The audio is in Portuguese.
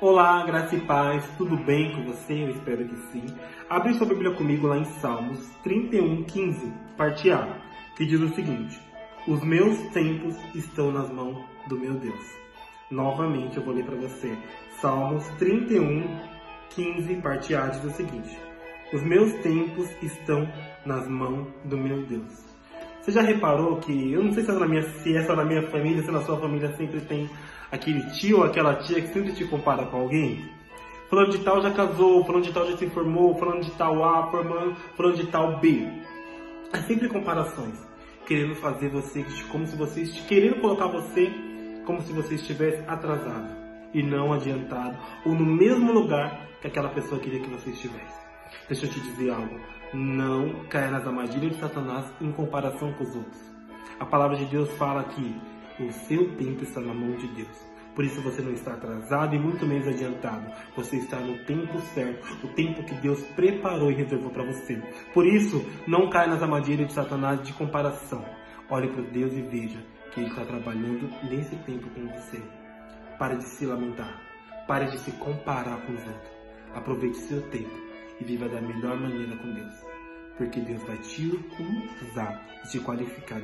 Olá, graça e paz, tudo bem com você? Eu espero que sim. Abre sua Bíblia comigo lá em Salmos 31, 15, parte A, que diz o seguinte: Os meus tempos estão nas mãos do meu Deus. Novamente eu vou ler para você. Salmos 31, 15, parte A, diz o seguinte: Os meus tempos estão nas mãos do meu Deus. Você já reparou que, eu não sei se é, na minha, se é só na minha família, se na sua família sempre tem aquele tio ou aquela tia que sempre te compara com alguém? Falando de tal já casou, falando de tal já se formou, falando de tal A, falando de tal B. É sempre comparações, querendo fazer você como se você querendo colocar você como se você estivesse atrasado e não adiantado ou no mesmo lugar que aquela pessoa queria que você estivesse. Deixa eu te dizer algo. Não caia nas armadilhas de Satanás em comparação com os outros. A palavra de Deus fala que o seu tempo está na mão de Deus. Por isso você não está atrasado e muito menos adiantado. Você está no tempo certo, o tempo que Deus preparou e reservou para você. Por isso, não caia nas armadilhas de Satanás de comparação. Olhe para Deus e veja que Ele está trabalhando nesse tempo com você. Pare de se lamentar. Pare de se comparar com os outros. Aproveite seu tempo e viva da melhor maneira com Deus. Porque Deus vai te usar e te qualificar